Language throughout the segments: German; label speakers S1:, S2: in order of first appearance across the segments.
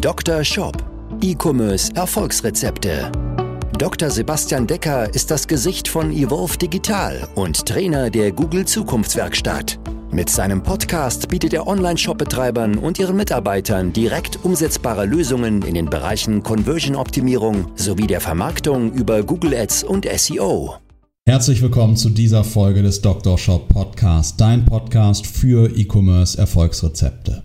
S1: Dr. Shop. E-Commerce Erfolgsrezepte. Dr. Sebastian Decker ist das Gesicht von Evolve Digital und Trainer der Google Zukunftswerkstatt. Mit seinem Podcast bietet er Online-Shop-Betreibern und ihren Mitarbeitern direkt umsetzbare Lösungen in den Bereichen Conversion-Optimierung sowie der Vermarktung über Google Ads und SEO.
S2: Herzlich willkommen zu dieser Folge des Dr. Shop Podcast, dein Podcast für E-Commerce Erfolgsrezepte.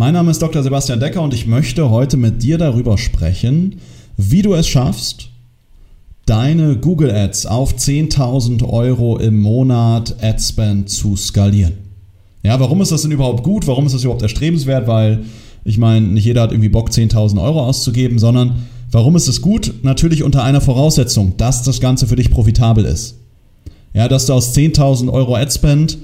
S2: Mein Name ist Dr. Sebastian Decker und ich möchte heute mit dir darüber sprechen, wie du es schaffst, deine Google Ads auf 10.000 Euro im Monat Adspend zu skalieren. Ja, warum ist das denn überhaupt gut? Warum ist das überhaupt erstrebenswert? Weil ich meine, nicht jeder hat irgendwie Bock, 10.000 Euro auszugeben, sondern warum ist es gut? Natürlich unter einer Voraussetzung, dass das Ganze für dich profitabel ist. Ja, dass du aus 10.000 Euro Adspend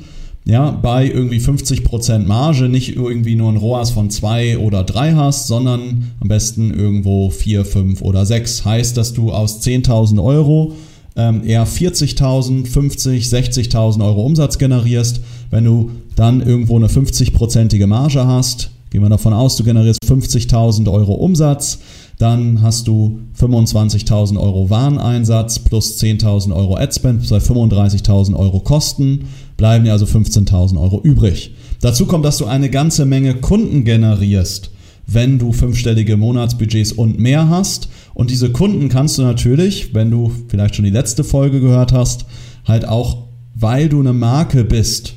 S2: ja, bei irgendwie 50% Marge nicht irgendwie nur ein ROAS von 2 oder 3 hast, sondern am besten irgendwo 4, 5 oder 6. Heißt, dass du aus 10.000 Euro ähm, eher 40.000, 50, 60.000 Euro Umsatz generierst. Wenn du dann irgendwo eine 50-prozentige Marge hast, gehen wir davon aus, du generierst 50.000 Euro Umsatz, dann hast du 25.000 Euro Wareneinsatz plus 10.000 Euro Adspend, bei 35.000 Euro Kosten, bleiben dir also 15.000 Euro übrig. Dazu kommt, dass du eine ganze Menge Kunden generierst, wenn du fünfstellige Monatsbudgets und mehr hast. Und diese Kunden kannst du natürlich, wenn du vielleicht schon die letzte Folge gehört hast, halt auch, weil du eine Marke bist,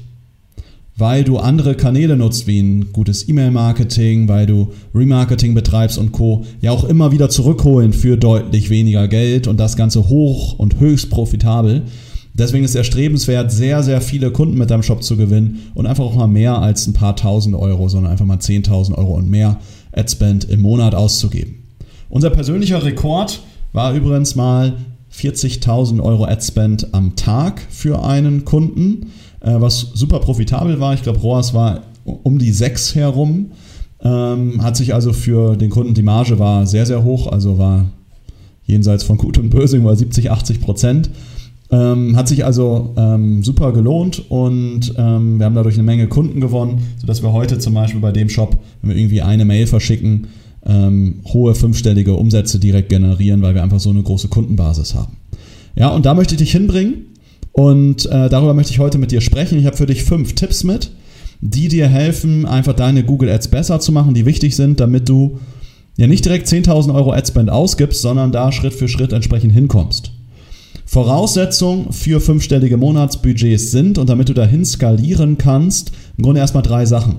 S2: weil du andere Kanäle nutzt, wie ein gutes E-Mail-Marketing, weil du Remarketing betreibst und Co., ja auch immer wieder zurückholen für deutlich weniger Geld und das Ganze hoch und höchst profitabel. Deswegen ist es erstrebenswert, sehr, sehr viele Kunden mit deinem Shop zu gewinnen und einfach auch mal mehr als ein paar tausend Euro, sondern einfach mal 10.000 Euro und mehr Adspend im Monat auszugeben. Unser persönlicher Rekord war übrigens mal 40.000 Euro Adspend am Tag für einen Kunden. Äh, was super profitabel war. Ich glaube, ROAS war um die 6 herum. Ähm, hat sich also für den Kunden, die Marge war sehr, sehr hoch, also war jenseits von Gut und Böse, war 70, 80 Prozent. Ähm, hat sich also ähm, super gelohnt und ähm, wir haben dadurch eine Menge Kunden gewonnen, sodass wir heute zum Beispiel bei dem Shop, wenn wir irgendwie eine Mail verschicken, ähm, hohe fünfstellige Umsätze direkt generieren, weil wir einfach so eine große Kundenbasis haben. Ja, und da möchte ich dich hinbringen. Und äh, darüber möchte ich heute mit dir sprechen. Ich habe für dich fünf Tipps mit, die dir helfen, einfach deine Google Ads besser zu machen, die wichtig sind, damit du ja nicht direkt 10.000 Euro Adspend ausgibst, sondern da Schritt für Schritt entsprechend hinkommst. Voraussetzungen für fünfstellige Monatsbudgets sind, und damit du dahin skalieren kannst, im Grunde erstmal drei Sachen.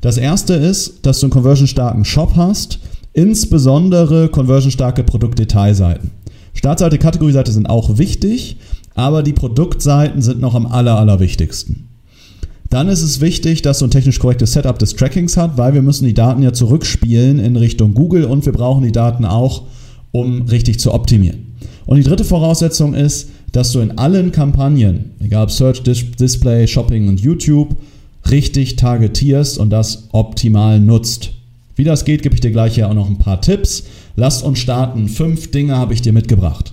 S2: Das erste ist, dass du einen conversionstarken Shop hast, insbesondere conversionstarke Produktdetailseiten. Startseite, Kategorieseite sind auch wichtig, aber die Produktseiten sind noch am aller, allerwichtigsten. Dann ist es wichtig, dass du ein technisch korrektes Setup des Trackings hast, weil wir müssen die Daten ja zurückspielen in Richtung Google und wir brauchen die Daten auch, um richtig zu optimieren. Und die dritte Voraussetzung ist, dass du in allen Kampagnen, egal ob Search, Display, Shopping und YouTube, richtig targetierst und das optimal nutzt. Wie das geht, gebe ich dir gleich hier auch noch ein paar Tipps. Lasst uns starten. Fünf Dinge habe ich dir mitgebracht.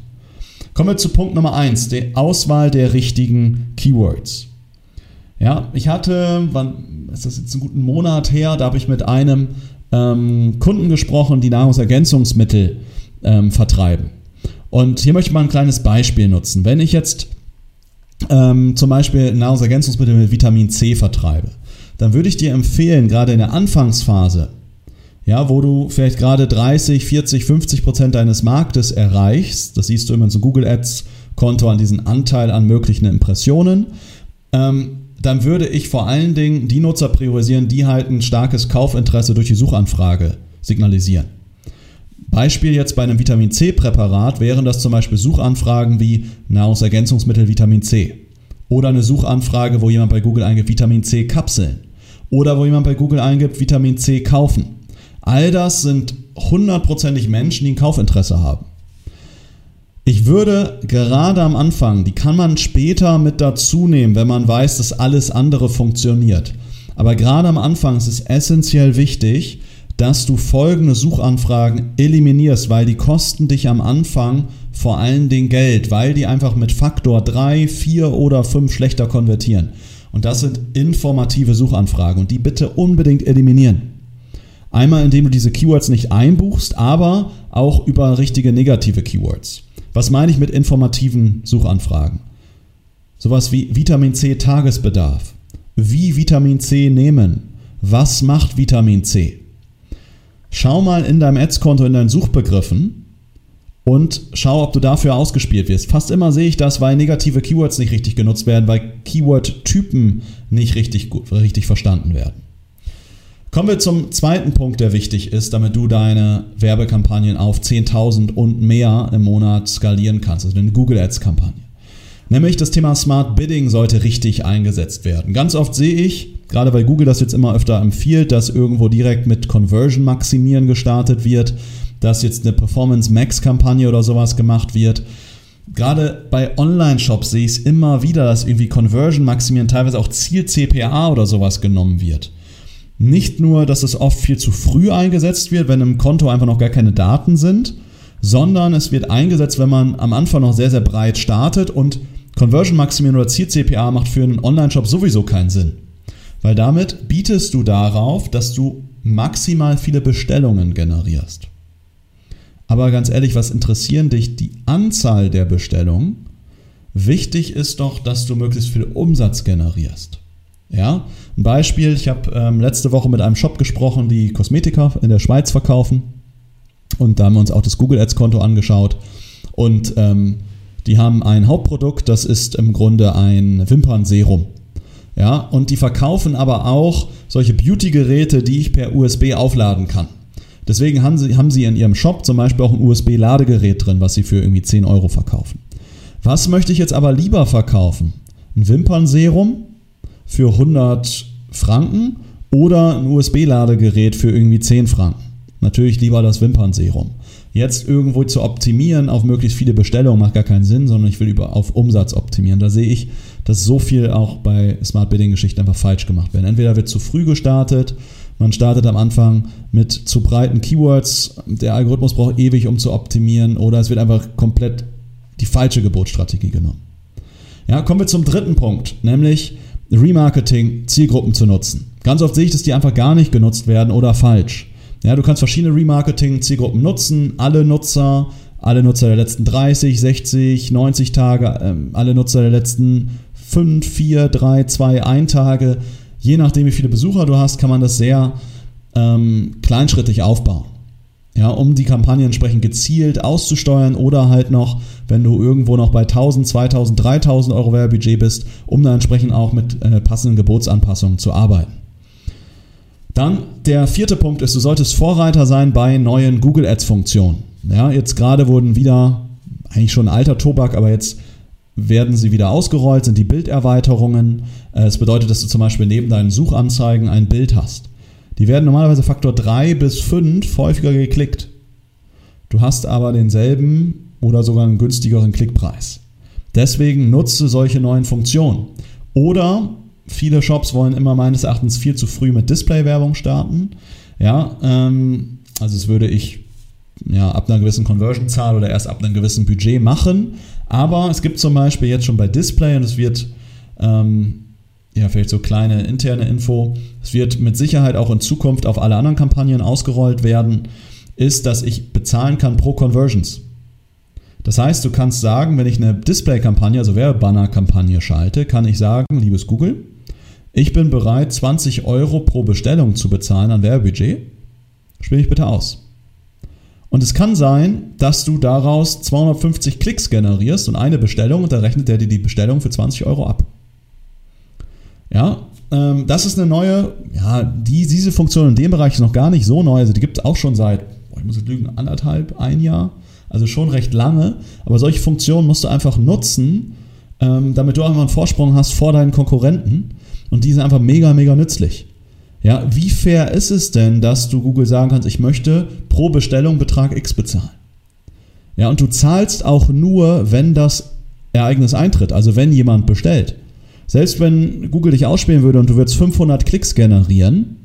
S2: Kommen wir zu Punkt Nummer eins, die Auswahl der richtigen Keywords. Ja, ich hatte, wann ist das jetzt einen guten Monat her, da habe ich mit einem ähm, Kunden gesprochen, die Nahrungsergänzungsmittel ähm, vertreiben. Und hier möchte ich mal ein kleines Beispiel nutzen. Wenn ich jetzt ähm, zum Beispiel Nahrungsergänzungsmittel mit Vitamin C vertreibe, dann würde ich dir empfehlen, gerade in der Anfangsphase, ja, wo du vielleicht gerade 30, 40, 50 Prozent deines Marktes erreichst. Das siehst du immer in so Google Ads Konto an diesen Anteil an möglichen Impressionen. Ähm, dann würde ich vor allen Dingen die Nutzer priorisieren, die halt ein starkes Kaufinteresse durch die Suchanfrage signalisieren. Beispiel jetzt bei einem Vitamin C-Präparat wären das zum Beispiel Suchanfragen wie Nahrungsergänzungsmittel Vitamin C. Oder eine Suchanfrage, wo jemand bei Google eingibt Vitamin C-Kapseln. Oder wo jemand bei Google eingibt Vitamin C kaufen. All das sind hundertprozentig Menschen, die ein Kaufinteresse haben. Ich würde gerade am Anfang, die kann man später mit dazu nehmen, wenn man weiß, dass alles andere funktioniert. Aber gerade am Anfang ist es essentiell wichtig, dass du folgende Suchanfragen eliminierst, weil die kosten dich am Anfang vor allen Dingen Geld, weil die einfach mit Faktor 3, 4 oder 5 schlechter konvertieren. Und das sind informative Suchanfragen und die bitte unbedingt eliminieren. Einmal, indem du diese Keywords nicht einbuchst, aber auch über richtige negative Keywords. Was meine ich mit informativen Suchanfragen? Sowas wie Vitamin C Tagesbedarf. Wie Vitamin C nehmen. Was macht Vitamin C? Schau mal in deinem Ads-Konto in deinen Suchbegriffen und schau, ob du dafür ausgespielt wirst. Fast immer sehe ich das, weil negative Keywords nicht richtig genutzt werden, weil Keyword-Typen nicht richtig, richtig verstanden werden. Kommen wir zum zweiten Punkt, der wichtig ist, damit du deine Werbekampagnen auf 10.000 und mehr im Monat skalieren kannst, also eine Google Ads-Kampagne. Nämlich das Thema Smart Bidding sollte richtig eingesetzt werden. Ganz oft sehe ich, gerade weil Google das jetzt immer öfter empfiehlt, dass irgendwo direkt mit Conversion maximieren gestartet wird, dass jetzt eine Performance Max Kampagne oder sowas gemacht wird. Gerade bei Online-Shops sehe ich es immer wieder, dass irgendwie Conversion maximieren, teilweise auch Ziel CPA oder sowas genommen wird. Nicht nur, dass es oft viel zu früh eingesetzt wird, wenn im Konto einfach noch gar keine Daten sind, sondern es wird eingesetzt, wenn man am Anfang noch sehr, sehr breit startet und Conversion Maximieren oder Ziel CPA macht für einen Online-Shop sowieso keinen Sinn. Weil damit bietest du darauf, dass du maximal viele Bestellungen generierst. Aber ganz ehrlich, was interessieren dich die Anzahl der Bestellungen? Wichtig ist doch, dass du möglichst viel Umsatz generierst. Ja, ein Beispiel, ich habe ähm, letzte Woche mit einem Shop gesprochen, die Kosmetika in der Schweiz verkaufen. Und da haben wir uns auch das Google Ads Konto angeschaut. Und ähm, die haben ein Hauptprodukt, das ist im Grunde ein Wimpernserum. Ja, und die verkaufen aber auch solche Beauty-Geräte, die ich per USB aufladen kann. Deswegen haben sie, haben sie in ihrem Shop zum Beispiel auch ein USB-Ladegerät drin, was sie für irgendwie 10 Euro verkaufen. Was möchte ich jetzt aber lieber verkaufen? Ein Wimpernserum für 100 Franken oder ein USB-Ladegerät für irgendwie 10 Franken. Natürlich lieber das Wimpernserum. Jetzt irgendwo zu optimieren auf möglichst viele Bestellungen macht gar keinen Sinn, sondern ich will über, auf Umsatz optimieren. Da sehe ich, dass so viel auch bei Smart Bidding Geschichten einfach falsch gemacht werden. Entweder wird zu früh gestartet, man startet am Anfang mit zu breiten Keywords, der Algorithmus braucht ewig, um zu optimieren, oder es wird einfach komplett die falsche Geburtsstrategie genommen. Ja, kommen wir zum dritten Punkt, nämlich Remarketing, Zielgruppen zu nutzen. Ganz oft sehe ich, dass die einfach gar nicht genutzt werden oder falsch. Ja, du kannst verschiedene Remarketing-Zielgruppen nutzen, alle Nutzer, alle Nutzer der letzten 30, 60, 90 Tage, ähm, alle Nutzer der letzten 5, 4, 3, 2, 1 Tage. Je nachdem, wie viele Besucher du hast, kann man das sehr ähm, kleinschrittig aufbauen ja, um die Kampagne entsprechend gezielt auszusteuern oder halt noch, wenn du irgendwo noch bei 1000, 2000, 3000 Euro Werbebudget bist, um dann entsprechend auch mit äh, passenden Gebotsanpassungen zu arbeiten. Dann der vierte Punkt ist, du solltest Vorreiter sein bei neuen Google Ads Funktionen. Ja, jetzt gerade wurden wieder, eigentlich schon ein alter Tobak, aber jetzt werden sie wieder ausgerollt, sind die Bilderweiterungen. Es bedeutet, dass du zum Beispiel neben deinen Suchanzeigen ein Bild hast. Die werden normalerweise Faktor 3 bis 5 häufiger geklickt. Du hast aber denselben oder sogar einen günstigeren Klickpreis. Deswegen nutze solche neuen Funktionen. Oder viele Shops wollen immer meines Erachtens viel zu früh mit Display-Werbung starten. Ja, ähm, also das würde ich ja, ab einer gewissen Conversion-Zahl oder erst ab einem gewissen Budget machen. Aber es gibt zum Beispiel jetzt schon bei Display und es wird ähm, ja, vielleicht so kleine interne Info. Es wird mit Sicherheit auch in Zukunft auf alle anderen Kampagnen ausgerollt werden, ist, dass ich bezahlen kann pro Conversions. Das heißt, du kannst sagen, wenn ich eine Display-Kampagne, also Werbebanner-Kampagne schalte, kann ich sagen, liebes Google, ich bin bereit, 20 Euro pro Bestellung zu bezahlen an Werbebudget. Spiele ich bitte aus. Und es kann sein, dass du daraus 250 Klicks generierst und eine Bestellung und dann rechnet der dir die Bestellung für 20 Euro ab. Ja, ähm, das ist eine neue, ja, die, diese Funktion in dem Bereich ist noch gar nicht so neu. Also die gibt es auch schon seit, boah, ich muss jetzt lügen, anderthalb, ein Jahr. Also schon recht lange. Aber solche Funktionen musst du einfach nutzen, ähm, damit du einfach einen Vorsprung hast vor deinen Konkurrenten. Und die sind einfach mega, mega nützlich. Ja, wie fair ist es denn, dass du Google sagen kannst, ich möchte pro Bestellung Betrag X bezahlen? Ja, und du zahlst auch nur, wenn das Ereignis eintritt, also wenn jemand bestellt. Selbst wenn Google dich ausspielen würde und du würdest 500 Klicks generieren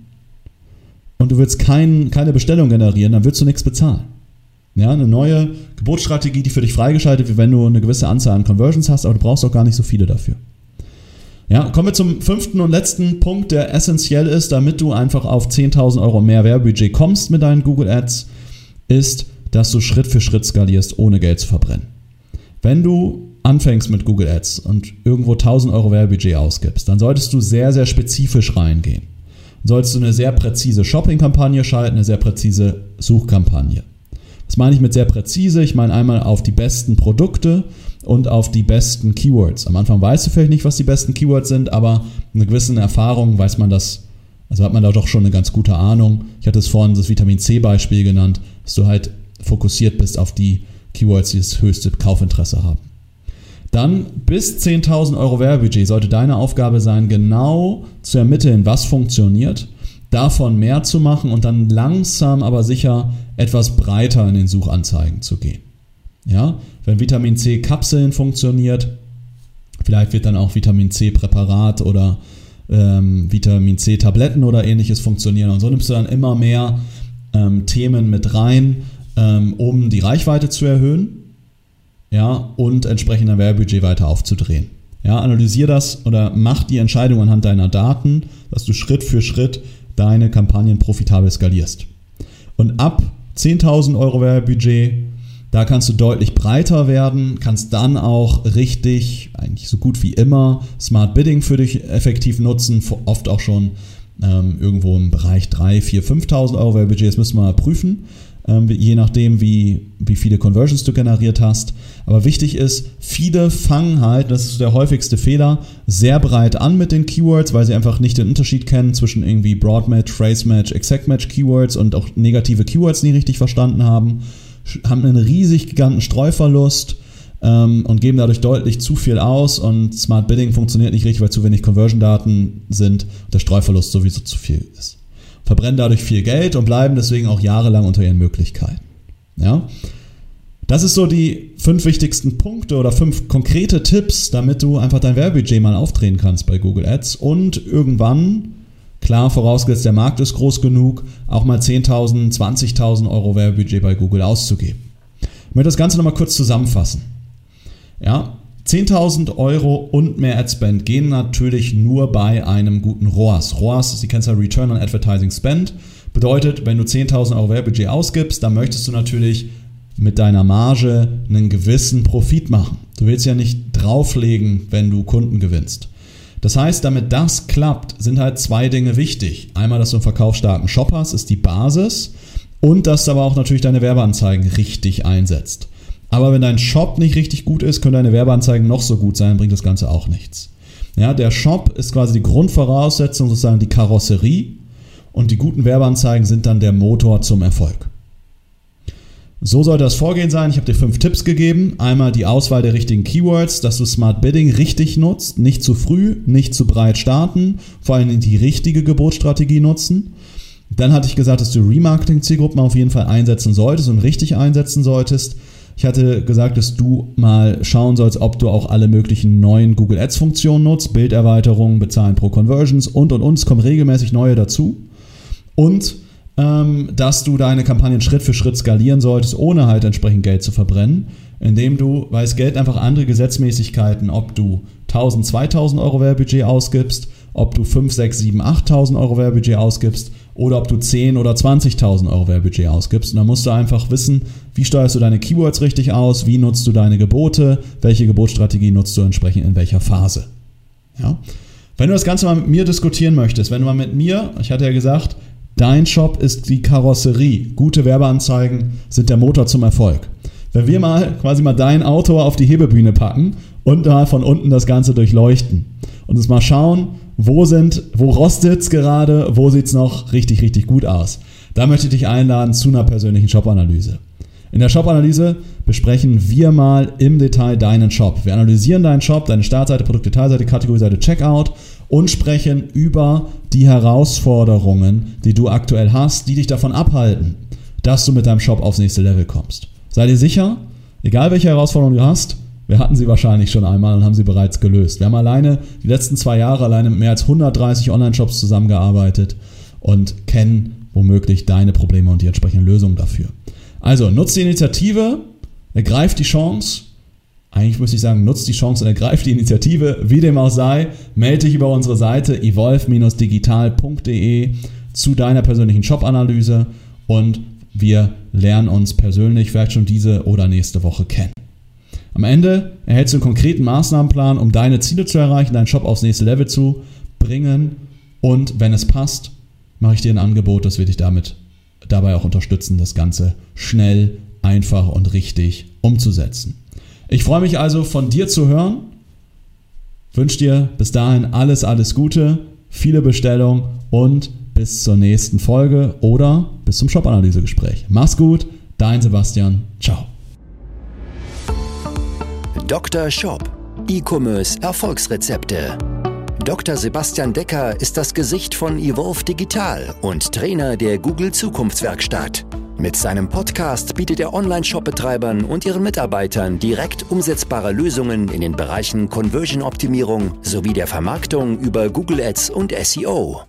S2: und du würdest kein, keine Bestellung generieren, dann würdest du nichts bezahlen. Ja, eine neue Geburtsstrategie, die für dich freigeschaltet wird, wenn du eine gewisse Anzahl an Conversions hast, aber du brauchst auch gar nicht so viele dafür. Ja, kommen wir zum fünften und letzten Punkt, der essentiell ist, damit du einfach auf 10.000 Euro mehr Werbebudget kommst mit deinen Google Ads, ist, dass du Schritt für Schritt skalierst, ohne Geld zu verbrennen. Wenn du anfängst mit Google Ads und irgendwo 1000 Euro Werbebudget ausgibst, dann solltest du sehr, sehr spezifisch reingehen. Dann solltest du eine sehr präzise Shopping-Kampagne schalten, eine sehr präzise Suchkampagne. Was meine ich mit sehr präzise? Ich meine einmal auf die besten Produkte und auf die besten Keywords. Am Anfang weißt du vielleicht nicht, was die besten Keywords sind, aber eine gewisse Erfahrung weiß man das, also hat man da doch schon eine ganz gute Ahnung. Ich hatte es vorhin das Vitamin C-Beispiel genannt, dass du halt fokussiert bist auf die Keywords, die das höchste Kaufinteresse haben. Dann bis 10.000 Euro Werbebudget sollte deine Aufgabe sein, genau zu ermitteln, was funktioniert, davon mehr zu machen und dann langsam aber sicher etwas breiter in den Suchanzeigen zu gehen. Ja, wenn Vitamin C Kapseln funktioniert, vielleicht wird dann auch Vitamin C Präparat oder ähm, Vitamin C Tabletten oder ähnliches funktionieren. Und so nimmst du dann immer mehr ähm, Themen mit rein, ähm, um die Reichweite zu erhöhen ja, und entsprechend ein Werbebudget weiter aufzudrehen. Ja, analysier das oder mach die Entscheidung anhand deiner Daten, dass du Schritt für Schritt deine Kampagnen profitabel skalierst. Und ab 10.000 Euro Werbebudget, da kannst du deutlich breiter werden, kannst dann auch richtig, eigentlich so gut wie immer, Smart Bidding für dich effektiv nutzen, oft auch schon ähm, irgendwo im Bereich 3, 4, 5.000 Euro Werbebudget, das müssen wir mal prüfen. Ähm, je nachdem, wie, wie viele Conversions du generiert hast. Aber wichtig ist, viele fangen halt, das ist der häufigste Fehler, sehr breit an mit den Keywords, weil sie einfach nicht den Unterschied kennen zwischen irgendwie Broadmatch, Phrase-Match, Exact-Match Keywords und auch negative Keywords nie richtig verstanden haben, haben einen riesig giganten Streuverlust ähm, und geben dadurch deutlich zu viel aus und Smart Bidding funktioniert nicht richtig, weil zu wenig Conversion-Daten sind und der Streuverlust sowieso zu viel ist verbrennen dadurch viel Geld und bleiben deswegen auch jahrelang unter ihren Möglichkeiten. Ja? Das ist so die fünf wichtigsten Punkte oder fünf konkrete Tipps, damit du einfach dein Werbebudget mal aufdrehen kannst bei Google Ads und irgendwann, klar vorausgesetzt der Markt ist groß genug, auch mal 10.000, 20.000 Euro Werbebudget bei Google auszugeben. Ich möchte das Ganze nochmal kurz zusammenfassen. Ja, 10.000 Euro und mehr Adspend gehen natürlich nur bei einem guten ROAS. ROAS, kennen es ja Return on Advertising Spend. Bedeutet, wenn du 10.000 Euro Werbebudget ausgibst, dann möchtest du natürlich mit deiner Marge einen gewissen Profit machen. Du willst ja nicht drauflegen, wenn du Kunden gewinnst. Das heißt, damit das klappt, sind halt zwei Dinge wichtig. Einmal, dass du einen verkaufsstarken Shop hast, ist die Basis. Und dass du aber auch natürlich deine Werbeanzeigen richtig einsetzt. Aber wenn dein Shop nicht richtig gut ist, können deine Werbeanzeigen noch so gut sein, bringt das Ganze auch nichts. Ja, der Shop ist quasi die Grundvoraussetzung, sozusagen die Karosserie und die guten Werbeanzeigen sind dann der Motor zum Erfolg. So sollte das Vorgehen sein. Ich habe dir fünf Tipps gegeben. Einmal die Auswahl der richtigen Keywords, dass du Smart Bidding richtig nutzt, nicht zu früh, nicht zu breit starten, vor allem die richtige Gebotsstrategie nutzen. Dann hatte ich gesagt, dass du Remarketing-Zielgruppen auf jeden Fall einsetzen solltest und richtig einsetzen solltest. Ich hatte gesagt, dass du mal schauen sollst, ob du auch alle möglichen neuen Google Ads Funktionen nutzt, Bilderweiterungen, bezahlen pro Conversions und und und. Es kommen regelmäßig neue dazu. Und ähm, dass du deine Kampagnen Schritt für Schritt skalieren solltest, ohne halt entsprechend Geld zu verbrennen, indem du, weil es Geld einfach andere Gesetzmäßigkeiten, ob du 1000, 2000 Euro Werbebudget ausgibst, ob du 5, 6, 7, 8000 Euro Werbebudget ausgibst oder ob du 10 oder 20.000 Euro Werbebudget ausgibst. Und da musst du einfach wissen, wie steuerst du deine Keywords richtig aus, wie nutzt du deine Gebote, welche Gebotsstrategie nutzt du entsprechend in welcher Phase. Ja? Wenn du das Ganze mal mit mir diskutieren möchtest, wenn du mal mit mir, ich hatte ja gesagt, dein Shop ist die Karosserie, gute Werbeanzeigen sind der Motor zum Erfolg. Wenn wir mal quasi mal dein Auto auf die Hebebühne packen und da von unten das Ganze durchleuchten und uns mal schauen, wo sind, wo rostet es gerade, wo sieht es noch richtig, richtig gut aus. Da möchte ich dich einladen zu einer persönlichen Shop-Analyse. In der Shop-Analyse besprechen wir mal im Detail deinen Shop. Wir analysieren deinen Shop, deine Startseite, Produktdetailseite, Kategorieseite, Checkout und sprechen über die Herausforderungen, die du aktuell hast, die dich davon abhalten, dass du mit deinem Shop aufs nächste Level kommst. Sei dir sicher, egal welche Herausforderungen du hast, wir hatten sie wahrscheinlich schon einmal und haben sie bereits gelöst. Wir haben alleine die letzten zwei Jahre alleine mit mehr als 130 Online-Shops zusammengearbeitet und kennen womöglich deine Probleme und die entsprechenden Lösungen dafür. Also nutzt die Initiative, ergreift die Chance, eigentlich müsste ich sagen, nutzt die Chance und ergreift die Initiative. Wie dem auch sei, melde dich über unsere Seite evolve-digital.de zu deiner persönlichen Shop-Analyse und wir lernen uns persönlich vielleicht schon diese oder nächste Woche kennen. Am Ende erhältst du einen konkreten Maßnahmenplan, um deine Ziele zu erreichen, deinen Shop aufs nächste Level zu bringen und wenn es passt, mache ich dir ein Angebot, dass wir dich damit dabei auch unterstützen, das Ganze schnell, einfach und richtig umzusetzen. Ich freue mich also von dir zu hören. Wünsche dir bis dahin alles, alles Gute, viele Bestellungen und bis zur nächsten Folge oder bis zum Shop-Analyse-Gespräch. Mach's gut, dein Sebastian. Ciao.
S1: Dr. Shop. E-Commerce Erfolgsrezepte. Dr. Sebastian Decker ist das Gesicht von Evolve Digital und Trainer der Google Zukunftswerkstatt. Mit seinem Podcast bietet er Online-Shop-Betreibern und ihren Mitarbeitern direkt umsetzbare Lösungen in den Bereichen Conversion-Optimierung sowie der Vermarktung über Google Ads und SEO.